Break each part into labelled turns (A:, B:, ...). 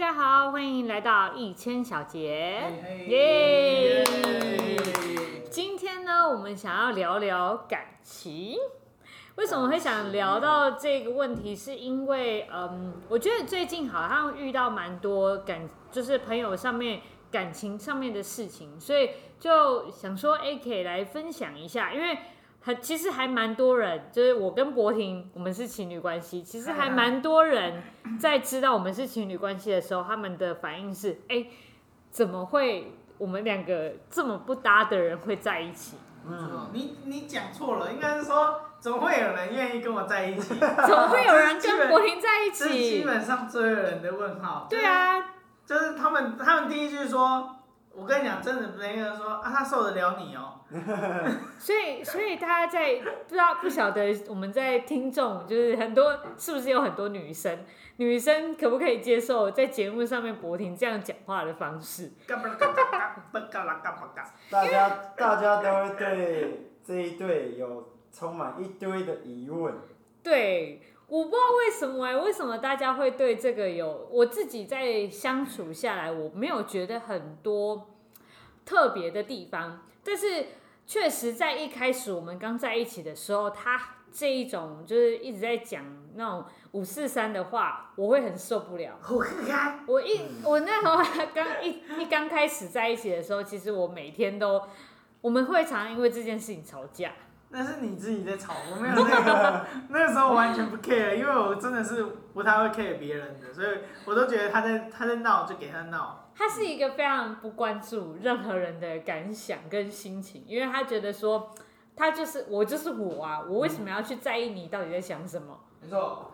A: 家好，欢迎来到一千小节，
B: 耶！
A: 今天呢，我们想要聊聊感情。为什么会想聊到这个问题？是因为，嗯，我觉得最近好像遇到蛮多感，就是朋友上面感情上面的事情，所以就想说，哎，可以来分享一下，因为。很，其实还蛮多人，就是我跟博婷，我们是情侣关系。其实还蛮多人在知道我们是情侣关系的时候，他们的反应是：哎，怎么会我们两个这么不搭的人会在一起？
B: 嗯，你你讲错了，应该是说，怎么会有人愿意跟我在一起？怎
A: 么会有人跟柏婷在一起？
B: 这是基本上所有人的问号。
A: 对啊，
B: 就是他们，他们第一句说。我跟你讲，真的没人说啊，他受得了你哦。
A: 所以，所以大家在不知道不晓得我们在听众，就是很多是不是有很多女生？女生可不可以接受在节目上面博婷这样讲话的方式？
C: 大家大家都会对这一对有充满一堆的疑问。
A: 对。我不知道为什么哎、欸，为什么大家会对这个有？我自己在相处下来，我没有觉得很多特别的地方。但是确实在一开始我们刚在一起的时候，他这一种就是一直在讲那种五四三的话，我会很受不了。我一我那时候刚一一刚开始在一起的时候，其实我每天都我们会常常因为这件事情吵架。
B: 那是你自己在吵，我没有那个，那个时候完全不 care，因为我真的是不太会 care 别人的，所以我都觉得他在他在闹就给他闹。
A: 他是一个非常不关注任何人的感想跟心情，因为他觉得说他就是我就是我啊，我为什么要去在意你到底在想什么？
B: 没错，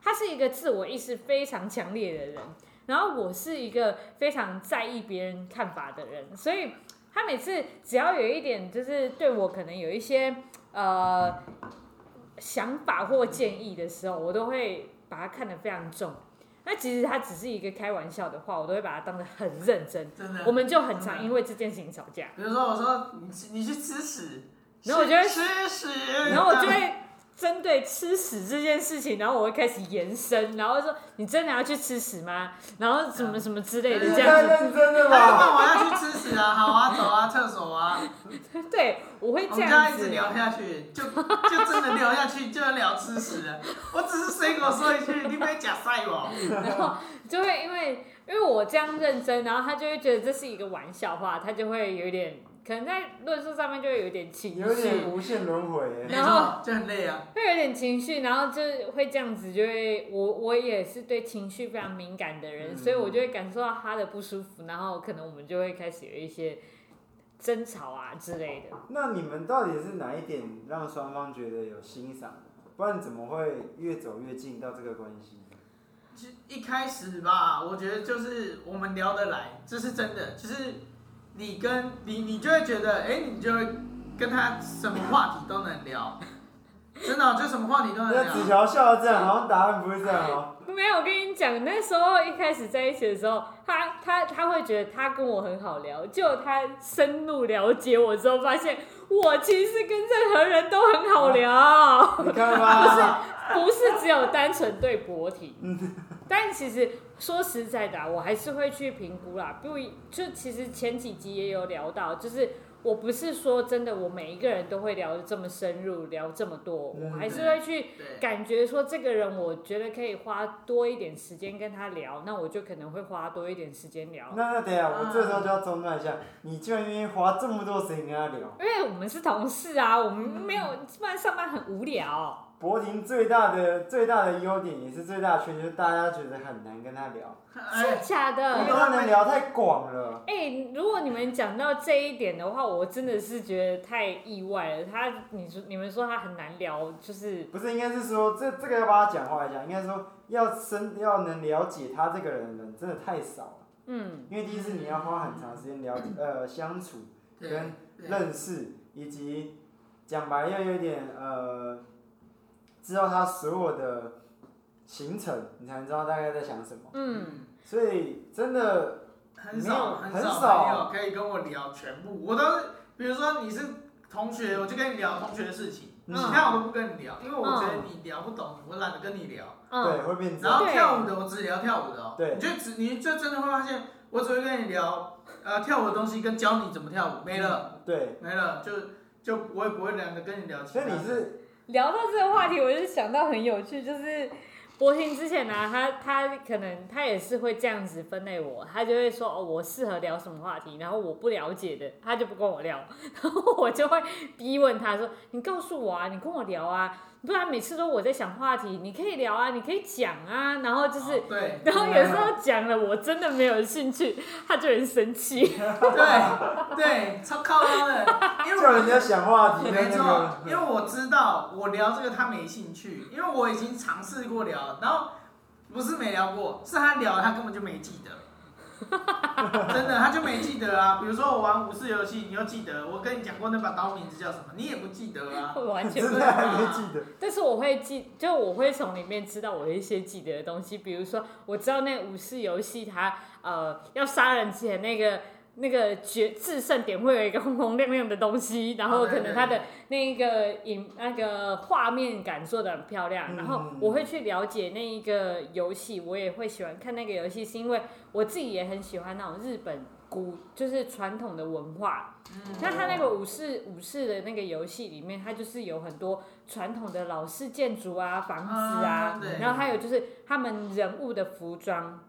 A: 他是一个自我意识非常强烈的人，然后我是一个非常在意别人看法的人，所以他每次只要有一点就是对我可能有一些。呃，想法或建议的时候，我都会把它看得非常重。那其实他只是一个开玩笑的话，我都会把它当得很认真。
B: 真的，
A: 我们就很常因为这件事情吵架。
B: 比如说，我说你你去吃屎，
A: 然后我就会
B: 吃屎，
A: 然后我就会。针对吃屎这件事情，然后我会开始延伸，然后说你真的要去吃屎吗？然后什么什么之类的这样子。
C: 认真的吗？
B: 我要去吃屎啊！好啊，走啊，厕所啊。
A: 对，我会这样子。
B: 一直聊下去，就就真的聊下去，就要聊吃屎了。我只是随口说一句，你别假赛我。
A: 然后就会因为因为我这样认真，然后他就会觉得这是一个玩笑话，他就会有点。可能在论述上面就会有点情绪，
C: 有点无限轮回，
A: 然后
B: 就很累啊，
A: 会有点情绪，然后就会这样子，就会我我也是对情绪非常敏感的人，嗯、所以我就会感受到他的不舒服，然后可能我们就会开始有一些争吵啊之类的。
C: 那你们到底是哪一点让双方觉得有欣赏？不然怎么会越走越近到这个关系？
B: 其实一开始吧，我觉得就是我们聊得来，这是真的，就是。你跟你，你就会觉得，哎、欸，你就会跟他什么话题都能聊，真的、喔，就什么话题都能聊。
C: 那纸条笑到这样，好像答案不是这样哦、喔。
A: 没有，我跟你讲，那时候一开始在一起的时候，他他他会觉得他跟我很好聊，结果他深入了解我之后，发现我其实跟任何人都很好聊。啊、
C: 你看吧，
A: 不是不是只有单纯对博婷。但其实说实在的、啊，我还是会去评估啦。不，就其实前几集也有聊到，就是我不是说真的，我每一个人都会聊得这么深入，聊这么多，我还是会去感觉说这个人，我觉得可以花多一点时间跟他聊，那我就可能会花多一点时间聊。
C: 那那等下，我这时候就要中断一下，你居然愿意花这么多时间跟他聊？
A: 因为我们是同事啊，我们没有，不然上班很无聊。
C: 博婷最大的最大的优点也是最大的缺点，就是大家觉得很难跟他聊。
A: 是假的？
C: 因为他能聊太广了。
A: 哎、欸，如果你们讲到这一点的话，我真的是觉得太意外了。他，你说你们说他很难聊，就是不是？
C: 应该是说这这个要帮他讲话来讲，应该说要深要能了解他这个人的人真的太少了。嗯。因为第一次你要花很长时间了解呃相处跟认识，以及讲白要有点呃。知道他所有的行程，你才能知道大概在想什么。嗯，所以真的
B: 很少很少朋友可以跟我聊全部。我都是，比如说你是同学，我就跟你聊同学的事情。其他我都不跟你聊，因为我觉得你聊不懂，我懒得跟你聊。
C: 对，会变。
B: 然后跳舞的我只聊跳舞的哦。
C: 对。
B: 你就只你就真的会发现，我只会跟你聊呃跳舞的东西，跟教你怎么跳舞，没了。
C: 对。
B: 没了，就就我也不会懒得跟你聊。
C: 所以你是
A: 聊到这个话题，我就想到很有趣，就是。博婷之前呢、他他可能他也是会这样子分类我，他就会说哦，我适合聊什么话题，然后我不了解的，他就不跟我聊，然后我就会逼问他说，你告诉我啊，你跟我聊啊。不然每次都我在想话题，你可以聊啊，你可以讲啊，然后就是，
B: 哦、对，
A: 然后有时候讲了我真的没有兴趣，他就很生气。
B: 对对，超靠腰的，因为
C: 叫人家想话题，
B: 没错，因为我知道我聊这个他没兴趣，因为我已经尝试过聊，然后不是没聊过，是他聊他根本就没记得。真的，他就没记得啊。比如说我玩武士游戏，你又记得我跟你讲过那把刀名字叫什么，你也不记得啊。
A: 我完全不
C: 记得。
A: 但是我会记，就我会从里面知道我一些记得的东西，比如说我知道那个武士游戏，它呃要杀人之前那个。那个决制胜点会有一个轰轰亮亮的东西，然后可能它的那一个影那个画面感做的很漂亮，然后我会去了解那一个游戏，我也会喜欢看那个游戏，是因为我自己也很喜欢那种日本古就是传统的文化。那它那个武士武士的那个游戏里面，它就是有很多传统的老式建筑啊、房子啊，然后还有就是他们人物的服装。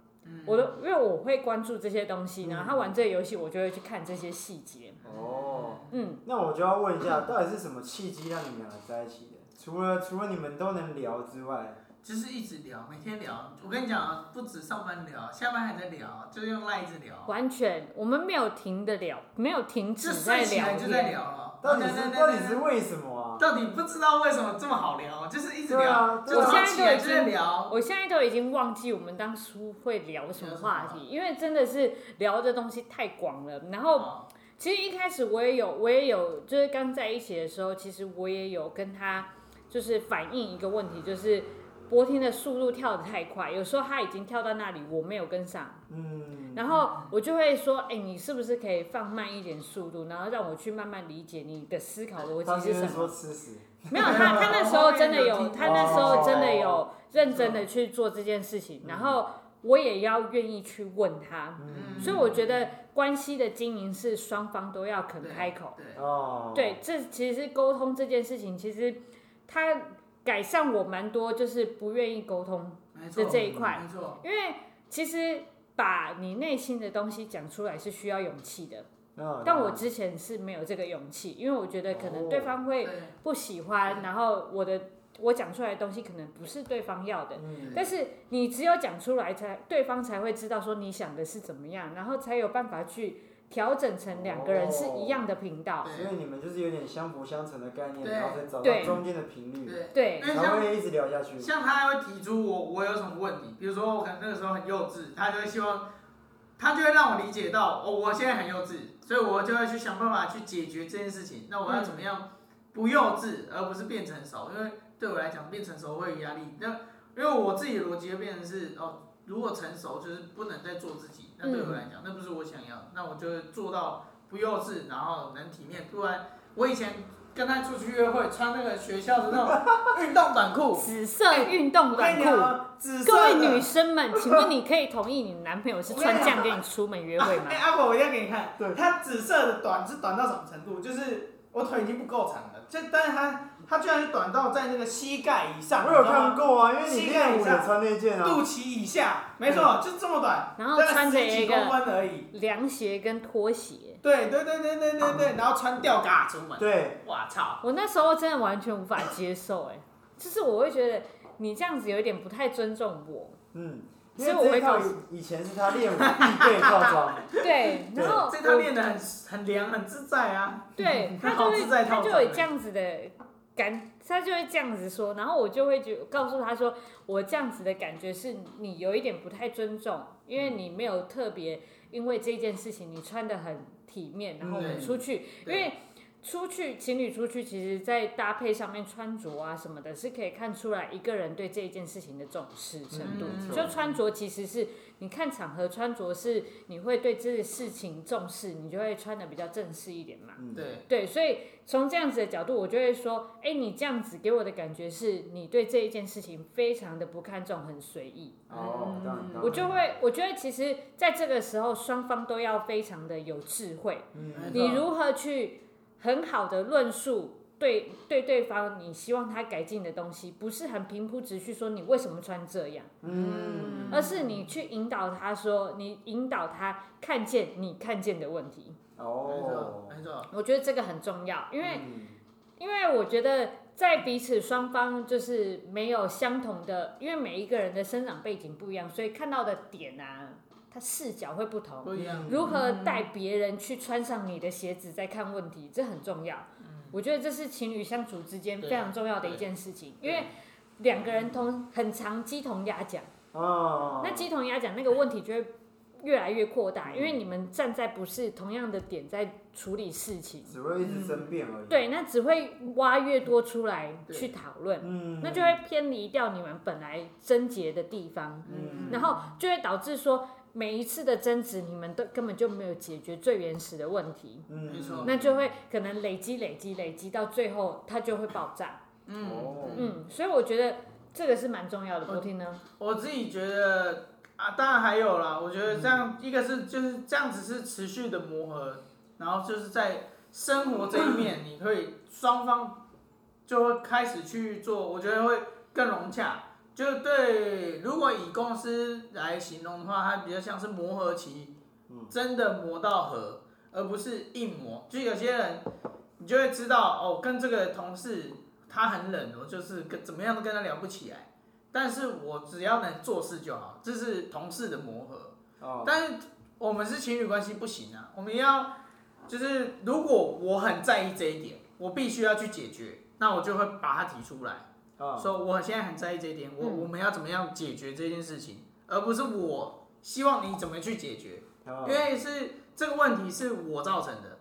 A: 我都因为我会关注这些东西，然后他玩这个游戏，我就会去看这些细节。
C: 哦，嗯，那我就要问一下，到底是什么契机让你们两个在一起的？除了除了你们都能聊之外，
B: 就是一直聊，每天聊。我跟你讲啊，不止上班聊，下班还在聊，就是用赖一直聊。
A: 完全，我们没有停的聊，没有停止在聊
B: 就在聊了。
C: 到底是到底是为什么啊？
B: 到底不知道为什么这么好聊，就是一直聊。我
A: 现在都已经
B: 聊，
A: 我现在都已经忘记我们当初会聊什么话题，因为真的是聊的东西太广了。然后，其实一开始我也有，我也有，就是刚在一起的时候，其实我也有跟他就是反映一个问题，就是。博婷的速度跳得太快，有时候他已经跳到那里，我没有跟上。嗯，然后我就会说，哎、欸，你是不是可以放慢一点速度，然后让我去慢慢理解你的思考逻辑是什么？没有，他他那时候真的有，他那时候真的有认真的去做这件事情，然后我也要愿意去问他。嗯，所以我觉得关系的经营是双方都要肯开口。哦，对，这其实是沟通这件事情，其实他。改善我蛮多，就是不愿意沟通的这一块，因为其实把你内心的东西讲出来是需要勇气的，但我之前是没有这个勇气，因为我觉得可能对方会不喜欢，然后我的我讲出来的东西可能不是对方要的，但是你只有讲出来才对方才会知道说你想的是怎么样，然后才有办法去。调整成两个人是一样的频道，
C: 所以你们就是有点相辅相成的概念，然后再找到中间的频率，
A: 对，
C: 才会一直聊下去。
B: 像他还会提出我我有什么问题，比如说我可能那个时候很幼稚，他就会希望，他就会让我理解到哦，我现在很幼稚，所以我就会去想办法去解决这件事情。那我要怎么样不幼稚，而不是变成熟？因为对我来讲，变成熟会有压力。那因为我自己的逻辑就变成是哦。如果成熟就是不能再做自己，那对我来讲，那不是我想要，那我就做到不幼稚，然后能体面。不然我以前跟他出去约会，穿那个学校的那种 运动短裤，
A: 紫色运动短裤。各位女生们，请问你可以同意你男朋友是穿这样跟你出门约会吗？
B: 哎，阿婆，我一定要给你看，对他紫色的短是短到什么程度？就是我腿已经不够长了，就但是他。他居然是短到在那个膝盖以上，
C: 我有看过啊，因为你练舞也穿那件啊，
B: 肚脐以下，没错，就这么短，
A: 然后穿着一个
B: 凉
A: 鞋跟拖鞋，
B: 对对对对对对对，然后穿吊嘎出门，
C: 对，
B: 我操，
A: 我那时候真的完全无法接受，哎，就是我会觉得你这样子有一点不太尊重我，
C: 嗯，所以我会考以前是他练舞必备套装，
A: 对，然后
B: 这套练的很很凉很自在啊，
A: 对，他就是他就有这样子的。感他就会这样子说，然后我就会就告诉他说，我这样子的感觉是你有一点不太尊重，因为你没有特别因为这件事情你穿的很体面，然后我们出去，因为出去情侣出去，其实，在搭配上面穿着啊什么的，是可以看出来一个人对这一件事情的重视程度。嗯、就穿着其实是你看场合穿着是你会对这个事情重视，你就会穿的比较正式一点嘛。
B: 嗯、对
A: 对，所以从这样子的角度，我就会说，哎，你这样子给我的感觉是你对这一件事情非常的不看重，很随意。
C: 哦，
A: 我就会，我觉得其实在这个时候，双方都要非常的有智慧。嗯，你如何去？很好的论述，对对对方，你希望他改进的东西，不是很平铺直叙说你为什么穿这样，嗯，而是你去引导他说，你引导他看见你看见的问题。
B: 哦，没错，没错，
A: 我觉得这个很重要，因为、嗯、因为我觉得在彼此双方就是没有相同的，因为每一个人的生长背景不一样，所以看到的点啊。他视角会不同，
B: 不一样。
A: 如何带别人去穿上你的鞋子再看问题，这很重要。我觉得这是情侣相处之间非常重要的一件事情，因为两个人同很常鸡同鸭讲。哦。那鸡同鸭讲那个问题就会越来越扩大，因为你们站在不是同样的点在处理事情，
C: 只会一直争辩而已。
A: 对，那只会挖越多出来去讨论，嗯，那就会偏离掉你们本来症结的地方，嗯，然后就会导致说。每一次的争执，你们都根本就没有解决最原始的问题，
B: 嗯，没错，
A: 那就会可能累积、累积、累积到最后，它就会爆炸，嗯嗯，所以我觉得这个是蛮重要的。不听呢？
B: 我自己觉得啊，当然还有啦，我觉得这样一个是就是这样子是持续的磨合，然后就是在生活这一面，你可以双方就会开始去做，我觉得会更融洽。就对，如果以公司来形容的话，它比较像是磨合期，真的磨到合，而不是硬磨。就有些人，你就会知道哦，跟这个同事他很冷，我就是跟怎么样都跟他聊不起来。但是我只要能做事就好，这是同事的磨合。哦。但是我们是情侣关系不行啊，我们要就是如果我很在意这一点，我必须要去解决，那我就会把它提出来。说、oh. so, 我现在很在意这一点，我、嗯、我们要怎么样解决这件事情，而不是我希望你怎么去解决，oh. 因为是这个问题是我造成的，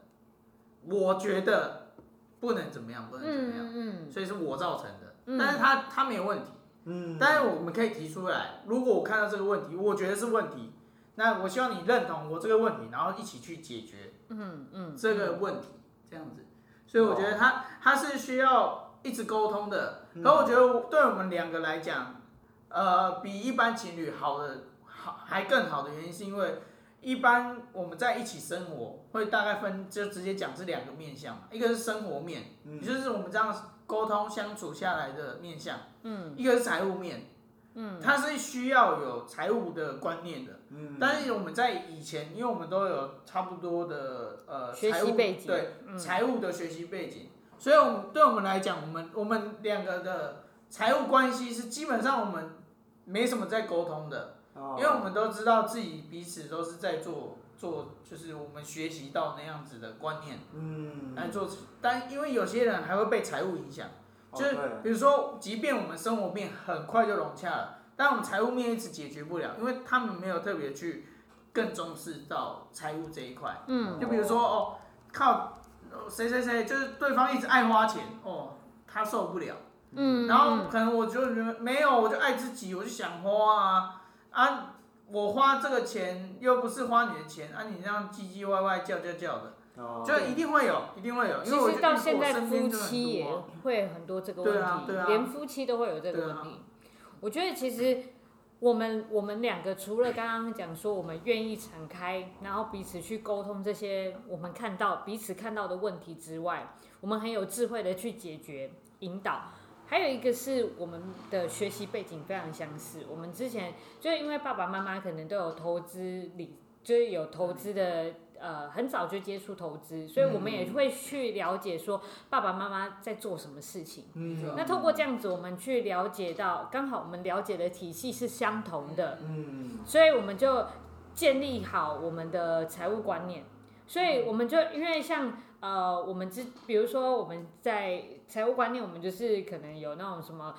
B: 我觉得不能怎么样，不能怎么样，嗯嗯、所以是我造成的，嗯、但是他他没有问题，嗯，但是我们可以提出来，如果我看到这个问题，我觉得是问题，那我希望你认同我这个问题，然后一起去解决，嗯嗯，这个问题这样子，所以我觉得他他是需要。一直沟通的，可我觉得对我们两个来讲，呃，比一般情侣好的好还更好的原因，是因为一般我们在一起生活会大概分就直接讲是两个面向，一个是生活面，也就是我们这样沟通相处下来的面向，嗯，一个是财务面，嗯，它是需要有财务的观念的，嗯，但是我们在以前，因为我们都有差不多的呃
A: 学习背景，
B: 对，财务的学习背景。所以，我们对我们来讲，我们我们两个的财务关系是基本上我们没什么在沟通的，因为我们都知道自己彼此都是在做做，就是我们学习到那样子的观念，嗯，来做。但因为有些人还会被财务影响，就是比如说，即便我们生活面很快就融洽了，但我们财务面一直解决不了，因为他们没有特别去更重视到财务这一块，嗯，就比如说哦，靠。谁谁谁就是对方一直爱花钱哦，他受不了。嗯，然后可能我就觉得没有，我就爱自己，我就想花啊啊！我花这个钱又不是花你的钱啊，你这样唧唧歪歪叫叫叫的，哦，就一定会有，一定会有。因为我
A: 其实到现在夫妻也会很多这个问题，
B: 对啊对啊，
A: 连夫妻都会有这个问题。我觉得其实。我们我们两个除了刚刚讲说我们愿意敞开，然后彼此去沟通这些我们看到彼此看到的问题之外，我们很有智慧的去解决引导。还有一个是我们的学习背景非常相似，我们之前就是因为爸爸妈妈可能都有投资理，就是有投资的。呃，很早就接触投资，所以我们也会去了解说爸爸妈妈在做什么事情。嗯，那透过这样子，我们去了解到，刚好我们了解的体系是相同的。嗯，所以我们就建立好我们的财务观念。所以我们就因为像呃，我们之比如说我们在财务观念，我们就是可能有那种什么。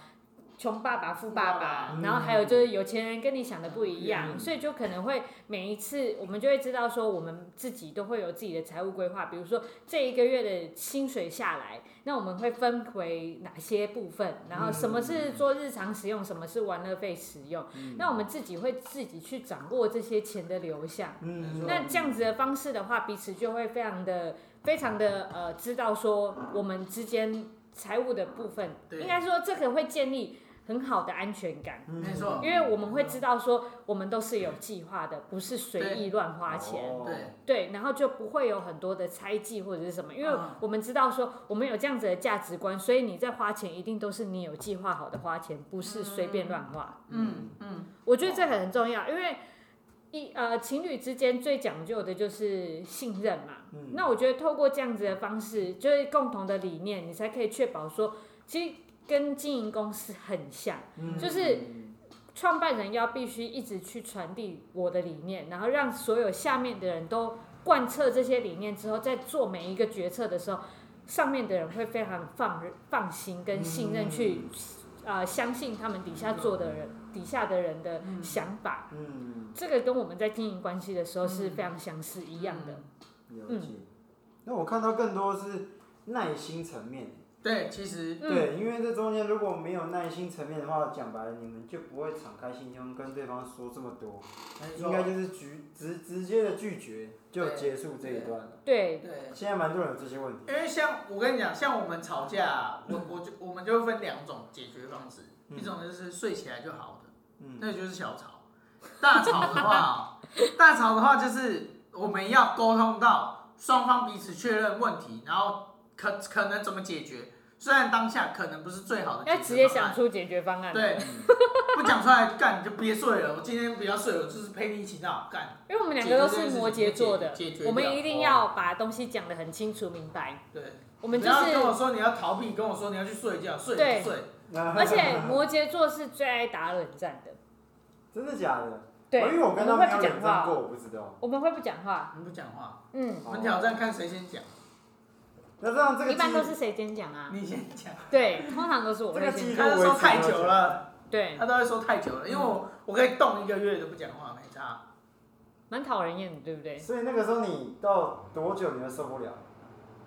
A: 穷爸爸、富爸爸，然后还有就是有钱人跟你想的不一样，
B: 嗯、
A: 所以就可能会每一次我们就会知道说，我们自己都会有自己的财务规划。比如说这一个月的薪水下来，那我们会分回哪些部分？然后什么是做日常使用，什么是玩乐费使用？嗯、那我们自己会自己去掌握这些钱的流向。嗯、那这样子的方式的话，彼此就会非常的、非常的呃，知道说我们之间财务的部分，应该说这个会建立。很好的安全感，
B: 没错，
A: 因为我们会知道说，我们都是有计划的，不是随意乱花钱，
B: 对。
A: 对，然后就不会有很多的猜忌或者是什么，因为我们知道说，我们有这样子的价值观，所以你在花钱一定都是你有计划好的花钱，不是随便乱花。
B: 嗯嗯，
A: 我觉得这很重要，因为一呃情侣之间最讲究的就是信任嘛。那我觉得透过这样子的方式，就是共同的理念，你才可以确保说，其实。跟经营公司很像，嗯、就是创办人要必须一直去传递我的理念，然后让所有下面的人都贯彻这些理念之后，在做每一个决策的时候，上面的人会非常放放心跟信任去，嗯呃、相信他们底下做的人，嗯、底下的人的想法。嗯、这个跟我们在经营关系的时候是非常相似一样的。
C: 了解。那我看到更多是耐心层面。
B: 对，其实
C: 对，因为这中间如果没有耐心层面的话，讲白了，你们就不会敞开心胸跟对方说这么多，应该就是拒直直接的拒绝就结束这一段了。
A: 对
B: 对。
C: 现在蛮多人有这些问题。
B: 因为像我跟你讲，像我们吵架，我我就我们就会分两种解决方式，一种就是睡起来就好的，那就是小吵。大吵的话，大吵的话就是我们要沟通到双方彼此确认问题，然后。可可能怎么解决？虽然当下可能不是最好的解决方案，
A: 要直接想出解决方案。
B: 对，不讲出来干你就别睡了。我今天不要睡了，就是陪你一起闹干。
A: 因为我们两个都是摩羯座的，我们一定要把东西讲得很清楚明白。
B: 对，
A: 我们就是
B: 跟我说你要逃避，跟我说你要去睡觉，睡不睡。
A: 而且摩羯座是最爱打冷战的。
C: 真的假的？
A: 对，
C: 因为我跟他们没有冷战过，我不知道。
A: 我们会不讲话。
B: 你不讲话。
A: 嗯。
B: 我们挑战看谁先讲。
C: 那这样这个
A: 一般都是谁先讲啊？
B: 你先讲。
A: 对，通常都是我会先讲。
B: 他说太久了，
A: 对，
B: 他都会说太久了，因为我我可以动一个月都不讲话，没差。
A: 蛮讨人厌的，对不对？
C: 所以那个时候你到多久你都受不了？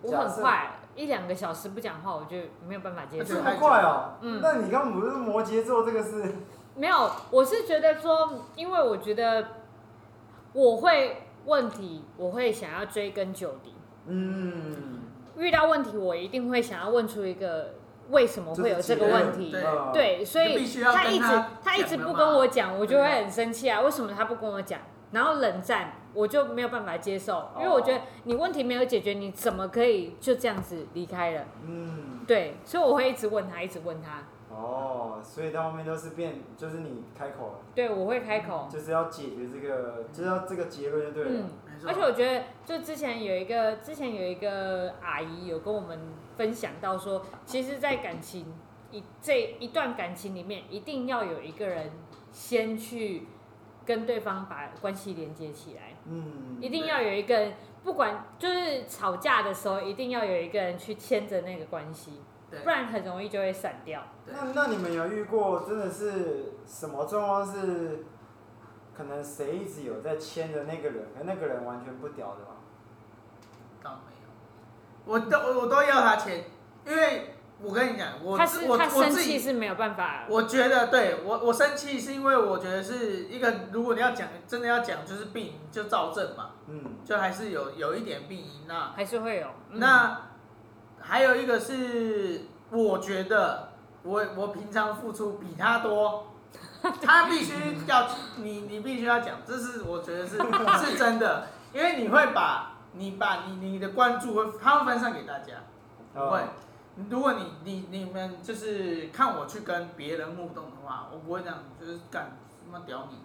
A: 我很快，一两个小时不讲话，我就没有办法接受。
C: 这么快哦？嗯。那你刚刚不是摩羯座，这个是？没
A: 有，我是觉得说，因为我觉得我会问题，我会想要追根究底。嗯。遇到问题，我一定会想要问出一个为什么会有这个问题。对，对，所以他一直他一直不跟我讲，我就会很生气啊！为什么他不跟我讲？然后冷战，我就没有办法接受，因为我觉得你问题没有解决，你怎么可以就这样子离开了？嗯，对，所以我会一直问他，一直问他。
C: 哦，所以到后面都是变，就是你开口了。
A: 对，我会开口，
C: 就是要解决这个，就是要这个结论就对了。嗯，
A: 而且我觉得，就之前有一个，之前有一个阿姨有跟我们分享到说，其实，在感情一这一段感情里面，一定要有一个人先去跟对方把关系连接起来。嗯，一定要有一个人，不管就是吵架的时候，一定要有一个人去牵着那个关系。不然很容易就会散掉。
C: 那那你们有遇过真的是什么状况是，可能谁一直有在牵的那个人，可那个人完全不屌的吗？
B: 倒没有，我都我都要他牵，因为我跟你讲，我
A: 他是
B: 我
A: 他生气是没有办法。
B: 我觉得对我我生气是因为我觉得是一个，如果你要讲真的要讲就是病就躁症嘛，嗯，就还是有有一点病因那
A: 还是会有、
B: 嗯、那。还有一个是，我觉得我我平常付出比他多，他必须要你你必须要讲，这是我觉得是是真的，因为你会把你把你你的关注会他会分散给大家，不会，如果你你你们就是看我去跟别人互动的话，我不会这样，就是干什么屌你，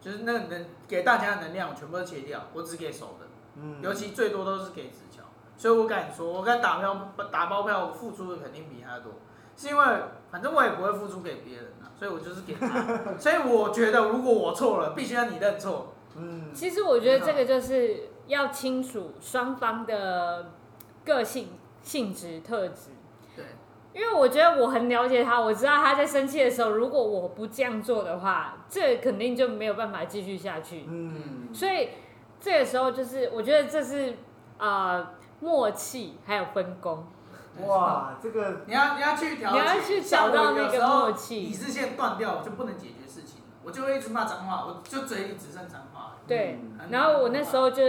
B: 就是那个能给大家的能量我全部都切掉，我只给熟的，嗯，尤其最多都是给子乔。所以我敢说，我敢打票打包票，我付出的肯定比他多，是因为反正我也不会付出给别人啊，所以我就是给他。所以我觉得，如果我错了，必须要你认错。
A: 嗯，其实我觉得这个就是要清楚双方的个性、性质、特质。
B: 对，
A: 因为我觉得我很了解他，我知道他在生气的时候，如果我不这样做的话，这肯定就没有办法继续下去。嗯，所以这个时候就是我觉得这是呃默契还有分工。
C: 哇，这个
B: 你要你要去调，
A: 你要去找到那个默契。
B: 理智线断掉，我就不能解决事情，我就会一直骂脏话，我就嘴里只剩脏话。
A: 对，然后我那时候就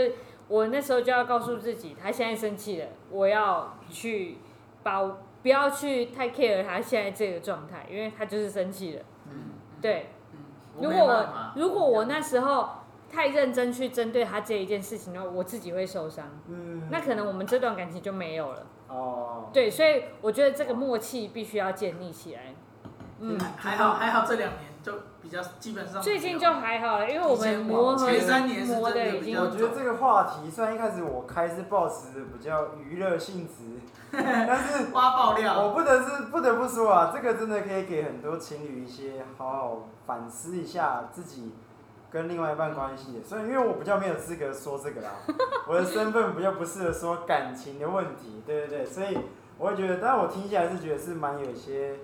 A: 我那时候就要告诉自己，他现在生气了，我要去把。不要去太 care 他现在这个状态，因为他就是生气了。嗯，对。嗯、如果我如果我那时候太认真去针对他这一件事情的话，我自己会受伤。嗯。那可能我们这段感情就没有了。哦。对，所以我觉得这个默契必须要建立起来。
B: 嗯，还好还好，这两年就比较基本上。
A: 最近就还好了，因为我们磨合磨的已经。
C: 我觉得这个话题虽然一开始我开是抱持的比较娱乐性质。但是
B: 挖爆料，
C: 我不得是不得不说啊，这个真的可以给很多情侣一些好好反思一下自己跟另外一半关系。所以因为我比较没有资格说这个啦，我的身份比较不适合说感情的问题，对对对，所以我会觉得，但我听起来是觉得是蛮有一些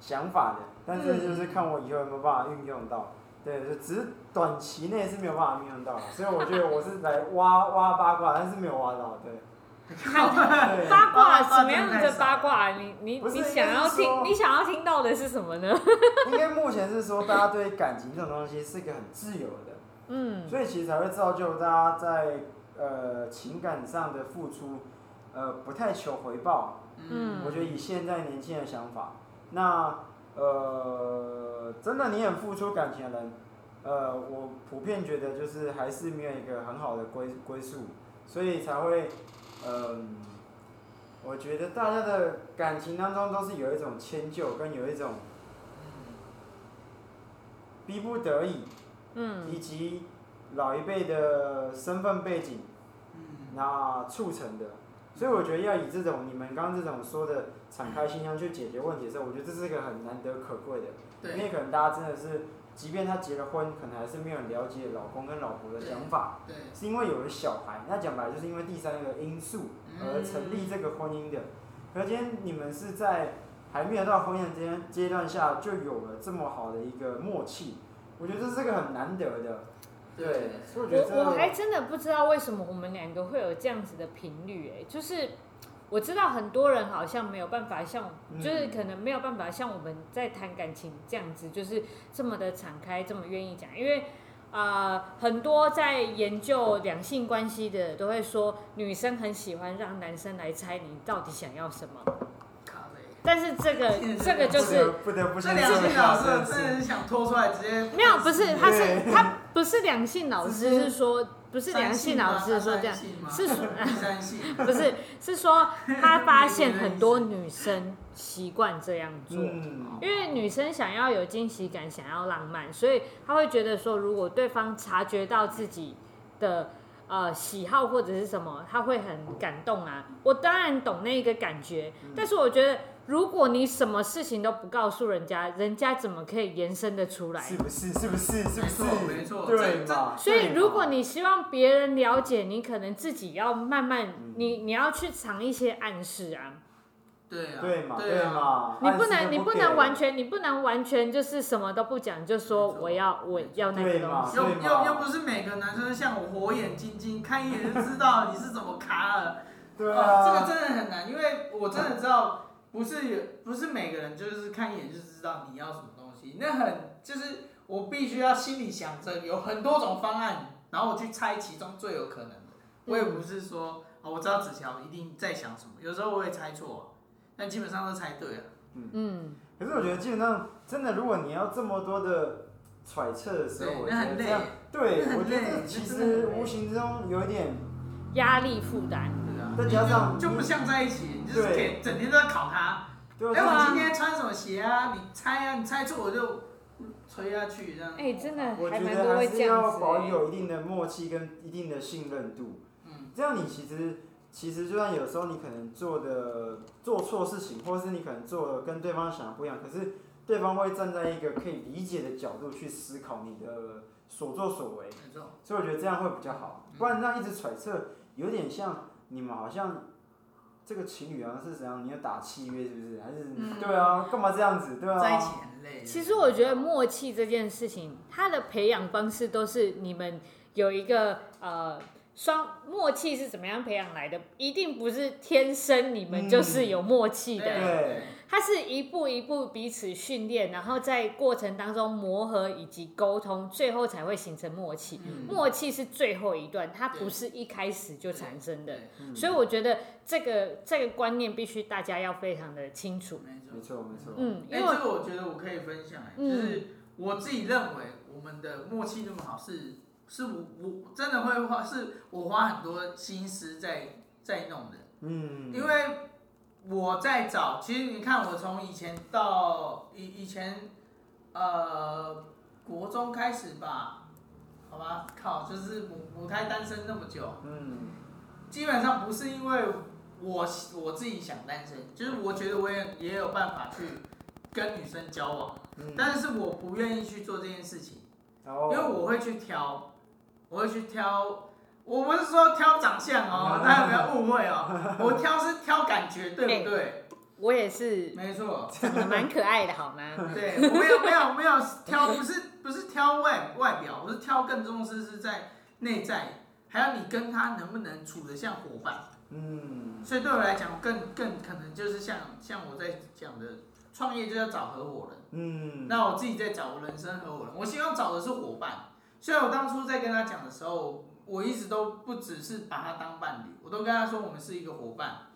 C: 想法的，但是就是看我以后有没有办法运用到，对，就只是短期内是没有办法运用到，所以我觉得我是来挖挖八卦，但是没有挖到，对。
A: 八卦什么样的八卦？你你你想要听？你想要听到的是什么呢？
C: 因为目前是说，大家对感情这种东西是一个很自由的，嗯，所以其实才会造就大家在呃情感上的付出，呃不太求回报，嗯，我觉得以现在年轻人的想法，那呃真的你很付出感情的人，呃我普遍觉得就是还是没有一个很好的归归宿，所以才会。嗯，我觉得大家的感情当中都是有一种迁就，跟有一种逼不得已，嗯，以及老一辈的身份背景，嗯，那促成的，所以我觉得要以这种你们刚刚这种说的敞开心胸去解决问题的时候，我觉得这是一个很难得可贵的，对，因为可能大家真的是。即便他结了婚，可能还是没有了解老公跟老婆的想法，对，对，是因为有了小孩，那讲白就是因为第三个因素而成立这个婚姻的。可今天你们是在还没有到婚姻阶阶段下就有了这么好的一个默契，我觉得这是个很难得的。对，我
A: 我还真的不知道为什么我们两个会有这样子的频率，哎，就是。我知道很多人好像没有办法像，就是可能没有办法像我们在谈感情这样子，就是这么的敞开，这么愿意讲。因为啊、呃，很多在研究两性关系的都会说，女生很喜欢让男生来猜你到底想要什么。但是这个这个就是
C: 不得不，
B: 这两性老师真的是想拖出来直接。
A: 没有，不是，他是他不是两性老师，是说。不是良性老师说这样，是说 不是是说他发现很多女生习惯这样做，因为女生想要有惊喜感，想要浪漫，所以他会觉得说，如果对方察觉到自己的呃喜好或者是什么，他会很感动啊。我当然懂那个感觉，但是我觉得。如果你什么事情都不告诉人家，人家怎么可以延伸的出来？
C: 是不是？是不是？是不是？
B: 没错，
C: 对嘛？
A: 所以，如果你希望别人了解你，可能自己要慢慢，你你要去藏一些暗示啊。
B: 对啊。
C: 对嘛？对嘛？
A: 你不能，你不能完全，你不能完全就是什么都不讲，就说我要我要那个东西。
B: 又又又不是每个男生像我火眼金睛，看一眼就知道你是怎么卡了。
C: 对啊。
B: 这个真的很难，因为我真的知道。不是，不是每个人就是看一眼就知道你要什么东西，那很就是我必须要心里想着有很多种方案，然后我去猜其中最有可能的。我也不是说哦我知道子乔一定在想什么，有时候我也猜错，但基本上都猜对了。
C: 嗯。可是我觉得基本上真的，如果你要这么多的揣测的时候，我觉得这样，对，我觉得其实无形之中有一点
A: 压力负担。
C: 再加上
B: 就不像在一起，你就是给整天都在考他。哎，我今天穿什么鞋啊？你猜啊，你猜错我就吹下去这样。
A: 哎，真的还蛮多会这样子。
C: 我觉得还是要保有一定的默契跟一定的信任度。嗯。这样你其实其实就算有时候你可能做的做错事情，或是你可能做的跟对方想的不一样，可是对方会站在一个可以理解的角度去思考你的所作所为。所以我觉得这样会比较好，不然这样一直揣测，有点像。你们好像这个情侣啊是怎样？你要打契约是不是？还是、
B: 嗯、
C: 对啊，干嘛这样子？对啊，
B: 在一起很累。
A: 其实我觉得默契这件事情，它的培养方式都是你们有一个呃双默契是怎么样培养来的？一定不是天生你们就是有默契的。
C: 嗯、对。
A: 它是一步一步彼此训练，然后在过程当中磨合以及沟通，最后才会形成默契。嗯、默契是最后一段，它不是一开始就产生的。所以我觉得这个这个观念必须大家要非常的清楚。
C: 没错，没错。
A: 嗯，
B: 哎、欸，这个我觉得我可以分享，就是我自己认为我们的默契那么好是，是是我我真的会花，是我花很多心思在在弄的。嗯，因为。我在找，其实你看，我从以前到以以前，呃，国中开始吧，好吧，靠，就是母母胎单身那么久，嗯，基本上不是因为我我自己想单身，就是我觉得我也也有办法去跟女生交往，嗯，但是我不愿意去做这件事情，因为我会去挑，我会去挑。我不是说挑长相哦，大家不要误会哦。我挑是挑感觉，对不对？欸、
A: 我也是，
B: 没错，
A: 长得蛮可爱的，好吗？
B: 对，我没有没有没有挑，不是不是挑外外表，我是挑更重视是在内在，还有你跟他能不能处得像伙伴。嗯。所以对我来讲，更更可能就是像像我在讲的，创业就要找合伙人。嗯。那我自己在找人生合伙人，我希望找的是伙伴。所以我当初在跟他讲的时候。我一直都不只是把他当伴侣，我都跟他说我们是一个伙伴，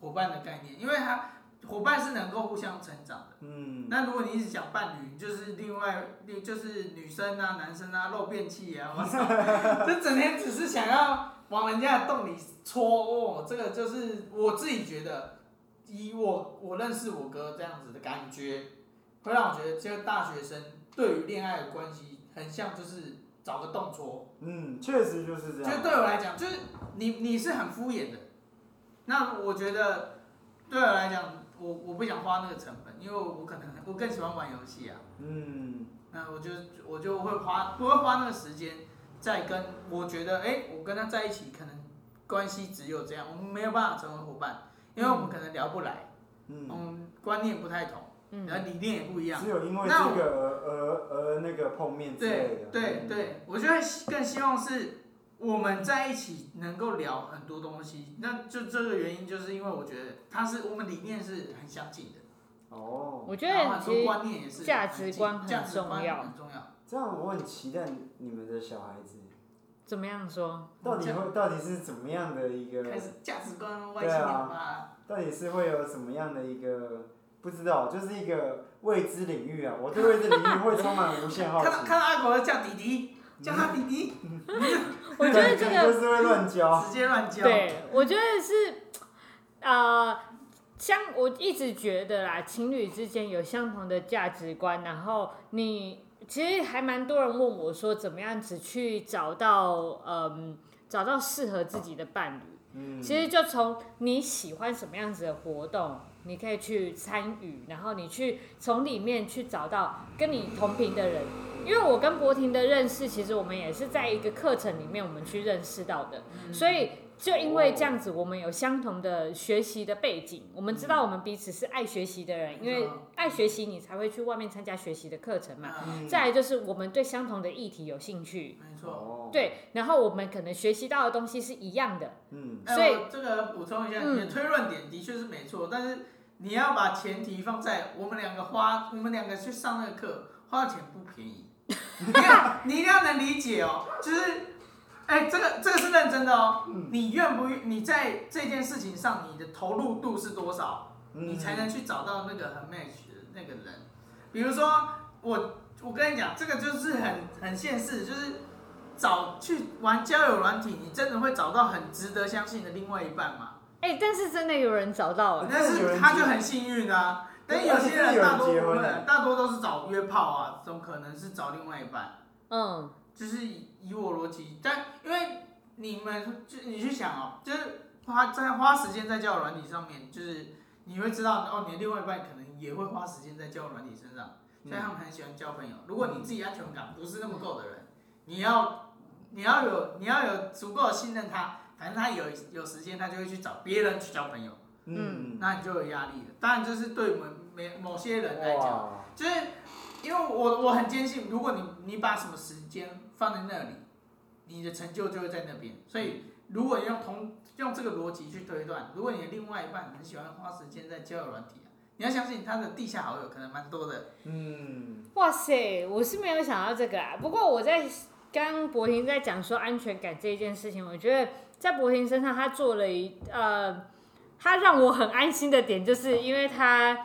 B: 伙伴的概念，因为他伙伴是能够互相成长的。嗯。那如果你一直讲伴侣，就是另外，就是女生啊、男生啊、漏便器啊，我操，这整天只是想要往人家的洞里戳哦，这个就是我自己觉得，以我我认识我哥这样子的感觉，会让我觉得这个大学生对于恋爱的关系很像就是。找个洞戳，嗯，
C: 确实就是这样。
B: 就对我来讲，就是你你是很敷衍的，那我觉得对我来讲，我我不想花那个成本，因为我可能我更喜欢玩游戏啊，嗯，那我就我就会花不会花那个时间再跟我觉得哎、欸，我跟他在一起可能关系只有这样，我们没有办法成为伙伴，因为我们可能聊不来，嗯，嗯观念不太同。嗯，然后理念也不一样。
C: 只有因为这个而而而那个碰面之类的。
B: 对对对，我觉得更希望是我们在一起能够聊很多东西。那就这个原因，就是因为我觉得他是我们理念是很相近的。
C: 哦。
A: 我觉得很多观念也是价值观很重要。
B: 很重要。
C: 这样我很期待你们的小孩子。
A: 怎么样说？
C: 到底会到底是怎么样的一个？
B: 开始价值观外星人吧。
C: 到底是会有什么样的一个？不知道，就是一个未知领域啊！我对未知领域会充满无限好奇。
B: 看到看到阿狗叫弟弟，叫他弟弟。
A: 我觉得这个
C: 就是会乱教，
B: 直接乱教。
A: 对，我觉得是，呃，相我一直觉得啦，情侣之间有相同的价值观，然后你其实还蛮多人问我说，怎么样子去找到嗯，找到适合自己的伴侣。嗯，其实就从你喜欢什么样子的活动。你可以去参与，然后你去从里面去找到跟你同频的人，因为我跟博婷的认识，其实我们也是在一个课程里面我们去认识到的，所以就因为这样子，我们有相同的学习的背景，我们知道我们彼此是爱学习的人，因为爱学习你才会去外面参加学习的课程嘛。再来就是我们对相同的议题有兴趣，
B: 没错，
A: 对，然后我们可能学习到的东西是一样的，
B: 嗯，所以这个补充一下，你的推论点的确是没错，但是。你要把前提放在我们两个花，我们两个去上那个课，花的钱不便宜。你一定要能理解哦，就是，哎、欸，这个这个是认真的哦。你愿不愿？你在这件事情上，你的投入度是多少？你才能去找到那个很 match 的那个人。比如说，我我跟你讲，这个就是很很现实，就是找去玩交友软体，你真的会找到很值得相信的另外一半吗？
A: 哎、欸，但是真的有人找到了，
B: 但是他就很幸运啊。但有些人大多不会，大多都是找约炮啊，怎么可能是找另外一半？嗯，就是以我逻辑，但因为你们就你去想哦，就是花在花时间在交友软体上面，就是你会知道哦，你的另外一半可能也会花时间在交友软体身上，所以他们很喜欢交朋友。如果你自己安全感不是那么够的人，你要你要有你要有足够的信任他。反正他有有时间，他就会去找别人去交朋友。嗯，那你就有压力了。当然，这是对我们每某些人来讲，就是因为我我很坚信，如果你你把什么时间放在那里，你的成就就会在那边。所以，如果用同用这个逻辑去推断，如果你的另外一半很喜欢花时间在交友软体，你要相信他的地下好友可能蛮多的。
C: 嗯，
A: 哇塞，我是没有想到这个啊。不过我在刚博婷在讲说安全感这一件事情，我觉得在博婷身上，他做了一呃，他让我很安心的点，就是因为他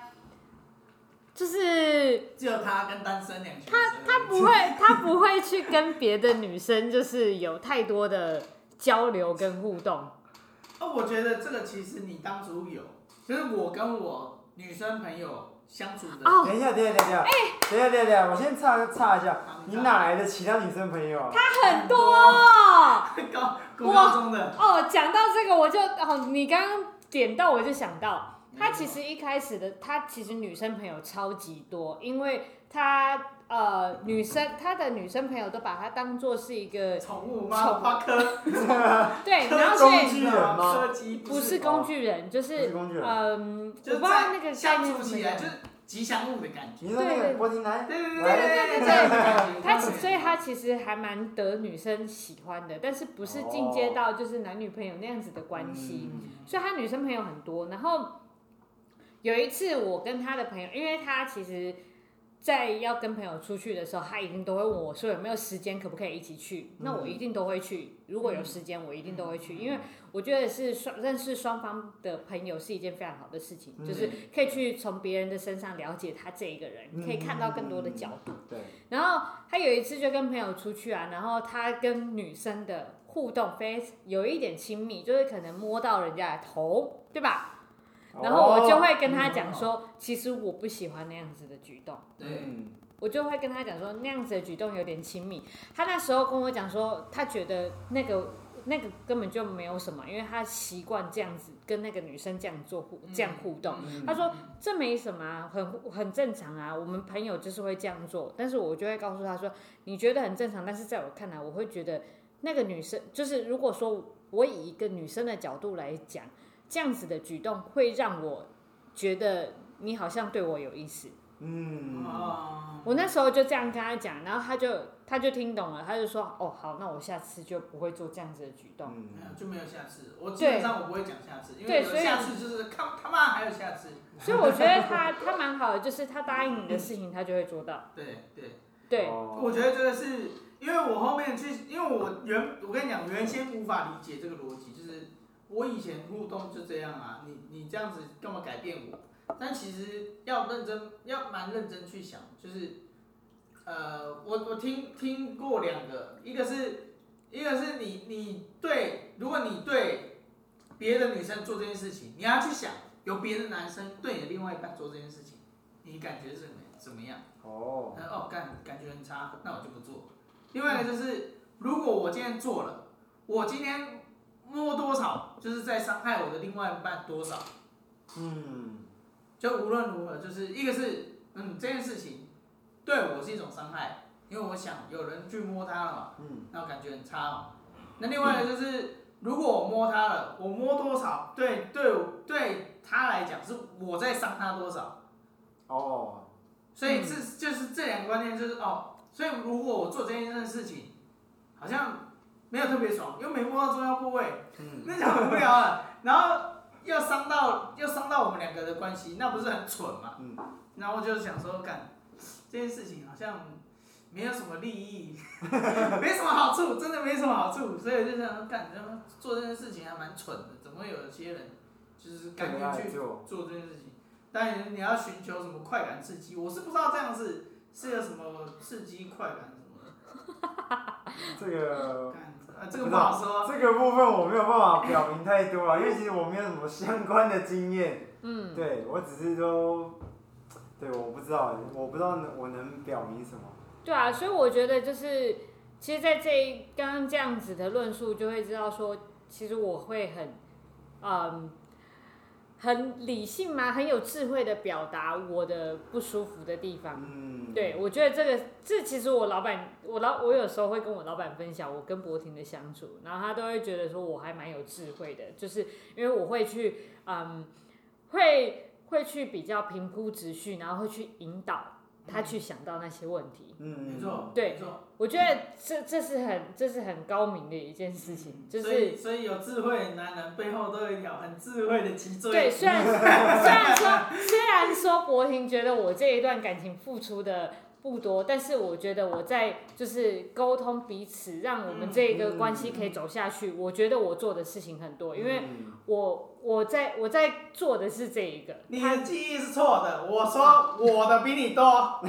A: 就是
B: 只有他跟单身两，
A: 他他不会 他不会去跟别的女生就是有太多的交流跟互动。
B: 哦，我觉得这个其实你当初有，就是我跟我女生朋友。相处的。
C: 哦，等一下，等一下，等一下，哎，等一下，等一下，我先插插一下，你哪来的其他女生朋友啊？
A: 他很多。
B: 高高中的。
A: 哦，讲到这个，我就哦，你刚刚点到，我就想到，他其实一开始的，他其实女生朋友超级多，因为他呃，女生他的女生朋友都把他当做是一个
B: 宠物吗？花科。
A: 对，然后
C: 工具人吗？
A: 不是工具人，就是嗯，我不知道那个
B: 相处起来就是吉祥物的感
C: 觉，对，对，对，对，
A: 对，对，对。他所以他其实还蛮得女生喜欢的，但是不是进阶到就是男女朋友那样子的关系。所以他女生朋友很多，然后有一次我跟他的朋友，因为他其实。在要跟朋友出去的时候，他一定都会问我说有没有时间，可不可以一起去？那我一定都会去。如果有时间，我一定都会去，因为我觉得是双认识双方的朋友是一件非常好的事情，就是可以去从别人的身上了解他这一个人，可以看到更多的角度。对。然后他有一次就跟朋友出去啊，然后他跟女生的互动非有一点亲密，就是可能摸到人家的头，对吧？然后我就会跟他讲说，其实我不喜欢那样子的举动。
B: 对，
A: 我就会跟他讲说，那样子的举动有点亲密。他那时候跟我讲说，他觉得那个那个根本就没有什么，因为他习惯这样子跟那个女生这样做互这样互动。他说这没什么啊，很很正常啊，我们朋友就是会这样做。但是我就会告诉他说，你觉得很正常，但是在我看来，我会觉得那个女生就是如果说我以一个女生的角度来讲。这样子的举动会让我觉得你好像对我有意思。
C: 嗯，
A: 我那时候就这样跟他讲，然后他就他就听懂了，他就说：“哦，好，那我下次就不会做这样子的举动。”
B: 嗯，就没有下次。我基本上我不会讲下次，因为有下次就是他他妈还有下次。
A: 所以我觉得他他蛮好的，就是他答应你的事情，他就会做到。
B: 对对
A: 对，
B: 我觉得这个是因为我后面去，因为我原我跟你讲，原先无法理解这个逻辑，就是。我以前互动就这样啊，你你这样子干嘛改变我？但其实要认真，要蛮认真去想，就是，呃，我我听听过两个，一个是，一个是你你对，如果你对别的女生做这件事情，你要去想，有别的男生对你的另外一半做这件事情，你感觉是怎么怎么样？哦，哦，感感觉很差，那我就不做。另外一个就是，如果我今天做了，我今天。摸多少，就是在伤害我的另外一半多少。
C: 嗯，
B: 就无论如何，就是一个是，嗯，这件事情对我是一种伤害，因为我想有人去摸他了嘛，嗯，那我感觉很差嘛。那另外一个就是，嗯、如果我摸他了，我摸多少，对对对他来讲是我在伤他多少。
C: 哦，
B: 所以这就是这两个观念，就是哦，所以如果我做这件事情，好像。没有特别爽，又没摸到重要部位，嗯、那就很无聊了。然后又伤到又伤到我们两个的关系，那不是很蠢嘛？嗯、然后我就想说，干这件事情好像没有什么利益，没什么好处，真的没什么好处。所以我就想说，干，做这件事情还蛮蠢的，怎么会有些人就是甘愿去做这件事情？当然你要寻求什么快感刺激，我是不知道这样子是有什么刺激快感什么的。
C: 这个。
B: 这个不好说。
C: 这个部分我没有办法表明太多啊，因为其实我没有什么相关的经验。嗯。对，我只是说，对，我不知道，我不知道我能表明什么。
A: 对啊，所以我觉得就是，其实，在这一刚刚这样子的论述，就会知道说，其实我会很，嗯。很理性吗？很有智慧的表达我的不舒服的地方。嗯，对，我觉得这个，这其实我老板，我老我有时候会跟我老板分享我跟博婷的相处，然后他都会觉得说我还蛮有智慧的，就是因为我会去，嗯，会会去比较平铺直叙，然后会去引导他去想到那些问题。
B: 嗯，没错，
A: 对，
B: 没错。
A: 我觉得这这是很这是很高明的一件事情，就是
B: 所以，所以有智慧的男人背后都有一条很智慧的脊椎。
A: 对，虽然 虽然说虽然说博婷觉得我这一段感情付出的。不多，但是我觉得我在就是沟通彼此，让我们这个关系可以走下去。我觉得我做的事情很多，因为我我在我在做的是这一个。
B: 你的记忆是错的，我说我的比你多。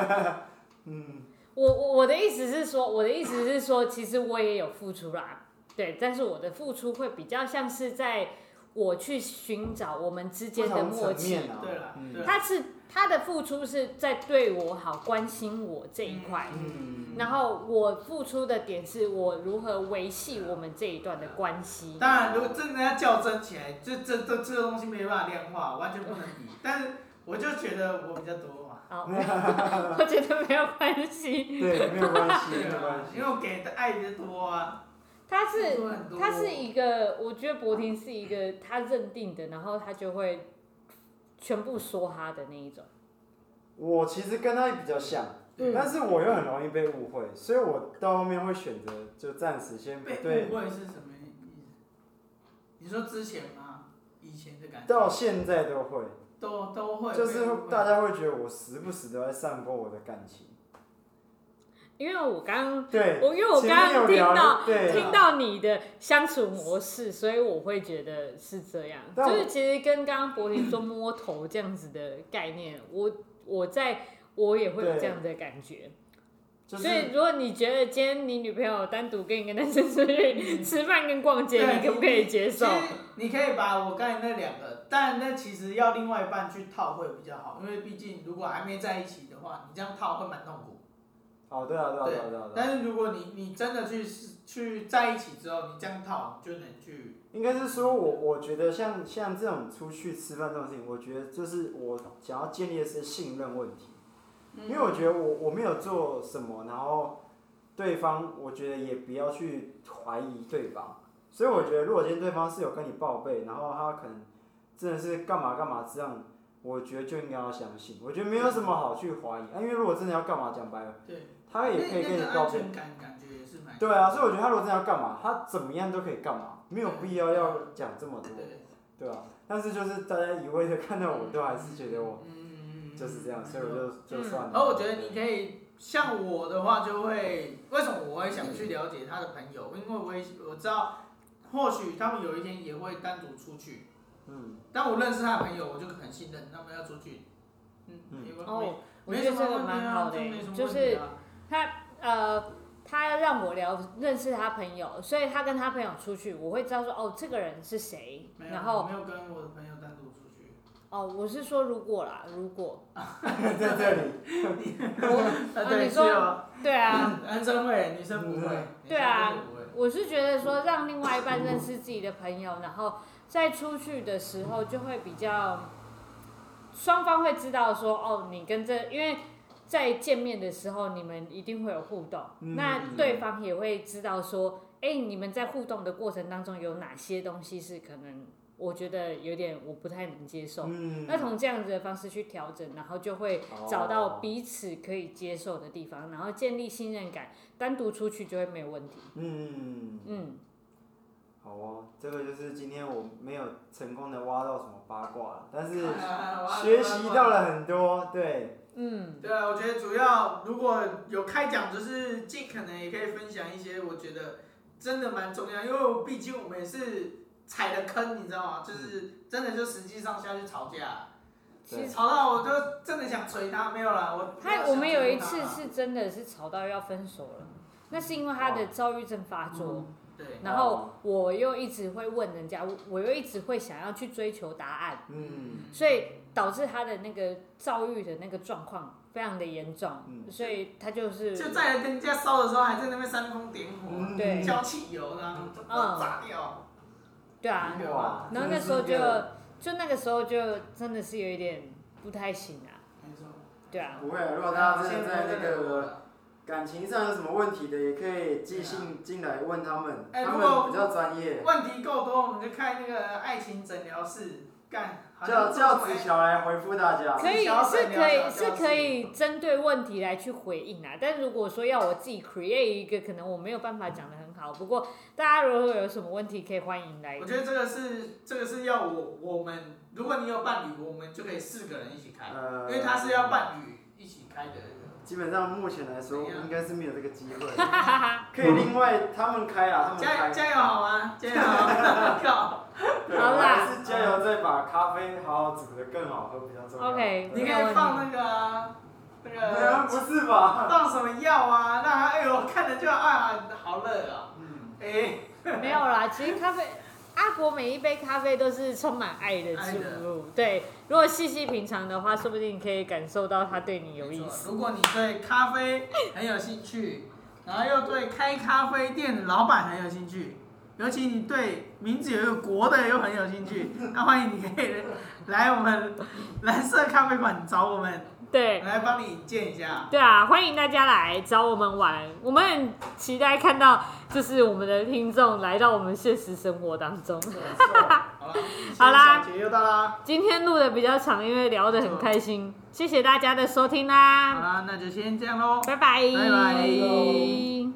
A: 嗯，我我我的意思是说，我的意思是说，其实我也有付出啦，对，但是我的付出会比较像是在我去寻找我们之间的默契。
B: 啊、对了，
A: 他是。他的付出是在对我好，关心我这一块，嗯，然后我付出的点是我如何维系我们这一段的关系。
B: 当然，如果真的要较真起来，这这这这个东西没办法量化，完全不能比。但是我就觉得我比较多嘛。
A: 好，我觉得没有关系。
C: 对，没有关系，没有关系。
B: 因为我给的爱比较多啊。
A: 他是他是一个，我觉得博婷是一个他认定的，然后他就会。全部说他的那一种，
C: 我其实跟他比较像，嗯、但是我又很容易被误会，所以我到后面会选择就暂时先不
B: 误会是什么意思？你说之前吗？以前的感觉？
C: 到现在都会，
B: 都都会，
C: 就是大家会觉得我时不时都在散播我的感情。
A: 因为我刚，
C: 对，
A: 我因为我刚刚听到听到你的相处模式，所以我会觉得是这样。就是其实跟刚刚柏林说摸头这样子的概念，我我在我也会有这样的感觉。所以如果你觉得今天你女朋友单独跟一个男生出去吃饭跟逛街，你可不可以接受？
B: 你可以把我刚才那两个，但那其实要另外一半去套会比较好，因为毕竟如果还没在一起的话，你这样套会蛮痛苦。
C: 哦，对啊，对啊，对啊，对啊。
B: 但是如果你你真的去去在一起之后，你这样套就能去。
C: 应该是说我我觉得像像这种出去吃饭这种事情，我觉得就是我想要建立的是信任问题，嗯、因为我觉得我我没有做什么，然后对方我觉得也不要去怀疑对方，所以我觉得如果今天对方是有跟你报备，然后他可能真的是干嘛干嘛这样。我觉得就应该要相信，我觉得没有什么好去怀疑啊，因为如果真的要干嘛，讲白了，
B: 对，
C: 他也可以跟你告别。对啊，所以我觉得他如果真的要干嘛，他怎么样都可以干嘛，没有必要要讲这么多，对啊。但是就是大家一味的看到我都还是觉得我，就是这样，所以我就就算了。
B: 而我觉得你可以像我的话，就会为什么我会想去了解他的朋友，因为我也我知道，或许他们有一天也会单独出去。嗯，但我认识他的朋友，我就很信任，他们要出去，嗯，
A: 哦，我觉得这个蛮好的，就是他呃，他让我聊认识他朋友，所以他跟他朋友出去，我会知道说哦，这个人是谁，然后
B: 没有跟我的朋友单独出去。
A: 哦，我是说如果啦，如果。
C: 在这里，
A: 我，你说对啊，
B: 男生会，女生不会，
A: 对啊，我是觉得说让另外一半认识自己的朋友，然后。在出去的时候就会比较，双方会知道说哦，你跟这，因为在见面的时候你们一定会有互动，嗯、那对方也会知道说，哎、欸，你们在互动的过程当中有哪些东西是可能我觉得有点我不太能接受，嗯、那从这样子的方式去调整，然后就会找到彼此可以接受的地方，然后建立信任感，单独出去就会没有问题。嗯。
C: 嗯。好哦，这个就是今天我没有成功的挖到什么八卦了，但是 学习到了很多，对，
B: 嗯，对啊，我觉得主要如果有开讲，就是尽可能也可以分享一些我觉得真的蛮重要，因为毕竟我们也是踩了坑，你知道吗？就是真的就实际上下去吵架，其实吵到我就真的想捶他，没有啦，我
A: 他我们有一次是真的是吵到要分手了，那是因为他的躁郁症发作。嗯然后我又一直会问人家，我又一直会想要去追求答案，嗯，所以导致他的那个遭遇的那个状况非常的严重，嗯。所以他就是
B: 就在人家烧的时候，还在那边煽风点火，对，浇汽油，然后炸掉，
A: 对啊，然后那时候就就那个时候就真的是有一点不太行啊，没错，对啊，
C: 不会，如果他现在那个。感情上有什么问题的，也可以寄信进来问他们，他们比较专业。
B: 问题够多，我们就开那个爱情诊疗室。
C: 干叫叫子乔来回复大家，
A: 可以是可以是可以针对问题来去回应啊。但如果说要我自己 create 一个，可能我没有办法讲的很好。不过大家如果有什么问题，可以欢迎来。
B: 我觉得这个是这个是要我我们，如果你有伴侣，我们就可以四个人一起开，呃、因为他是要伴侣一起开的。
C: 基本上目前来说，应该是没有这个机会。可以另外他们开啊，他们开。
B: 加加油好吗？加油！好。
C: 好啦。还是加油，再把咖啡好好煮得更好喝比较重要。
A: OK。
B: 你可以放那个那个。
C: 不是吧？
B: 放什么药啊？让他哎呦看着就啊好热啊。嗯。哎。
A: 没有啦，其实咖啡。阿国每一杯咖啡都是充满爱的注入，对。如果细细品尝的话，说不定可以感受到他对你有意思。
B: 如果你对咖啡很有兴趣，然后又对开咖啡店的老板很有兴趣，尤其你对名字有一个国的又很有兴趣，那欢迎你可以来我们蓝色咖啡馆找我们。
A: 对，
B: 来帮你引荐一下。
A: 对啊，欢迎大家来找我们玩，我们很期待看到，就是我们的听众来到我们现实生活当中。好啦，
B: 节又到啦。
A: 今天录的比较长，因为聊得很开心，谢谢大家的收听啦。
B: 好啦，那就先这样喽，
A: 拜拜。
B: 拜拜。